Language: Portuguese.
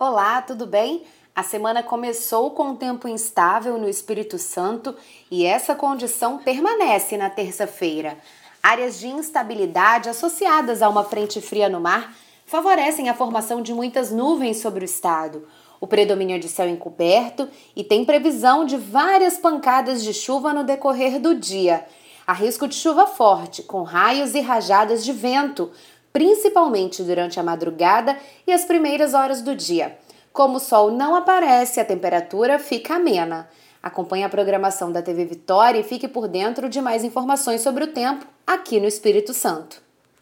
Olá, tudo bem? A semana começou com um tempo instável no Espírito Santo e essa condição permanece na terça-feira. Áreas de instabilidade associadas a uma frente fria no mar favorecem a formação de muitas nuvens sobre o estado. O predomínio de céu encoberto e tem previsão de várias pancadas de chuva no decorrer do dia. Há risco de chuva forte, com raios e rajadas de vento, principalmente durante a madrugada e as primeiras horas do dia. Como o sol não aparece, a temperatura fica amena. Acompanhe a programação da TV Vitória e fique por dentro de mais informações sobre o tempo aqui no Espírito Santo.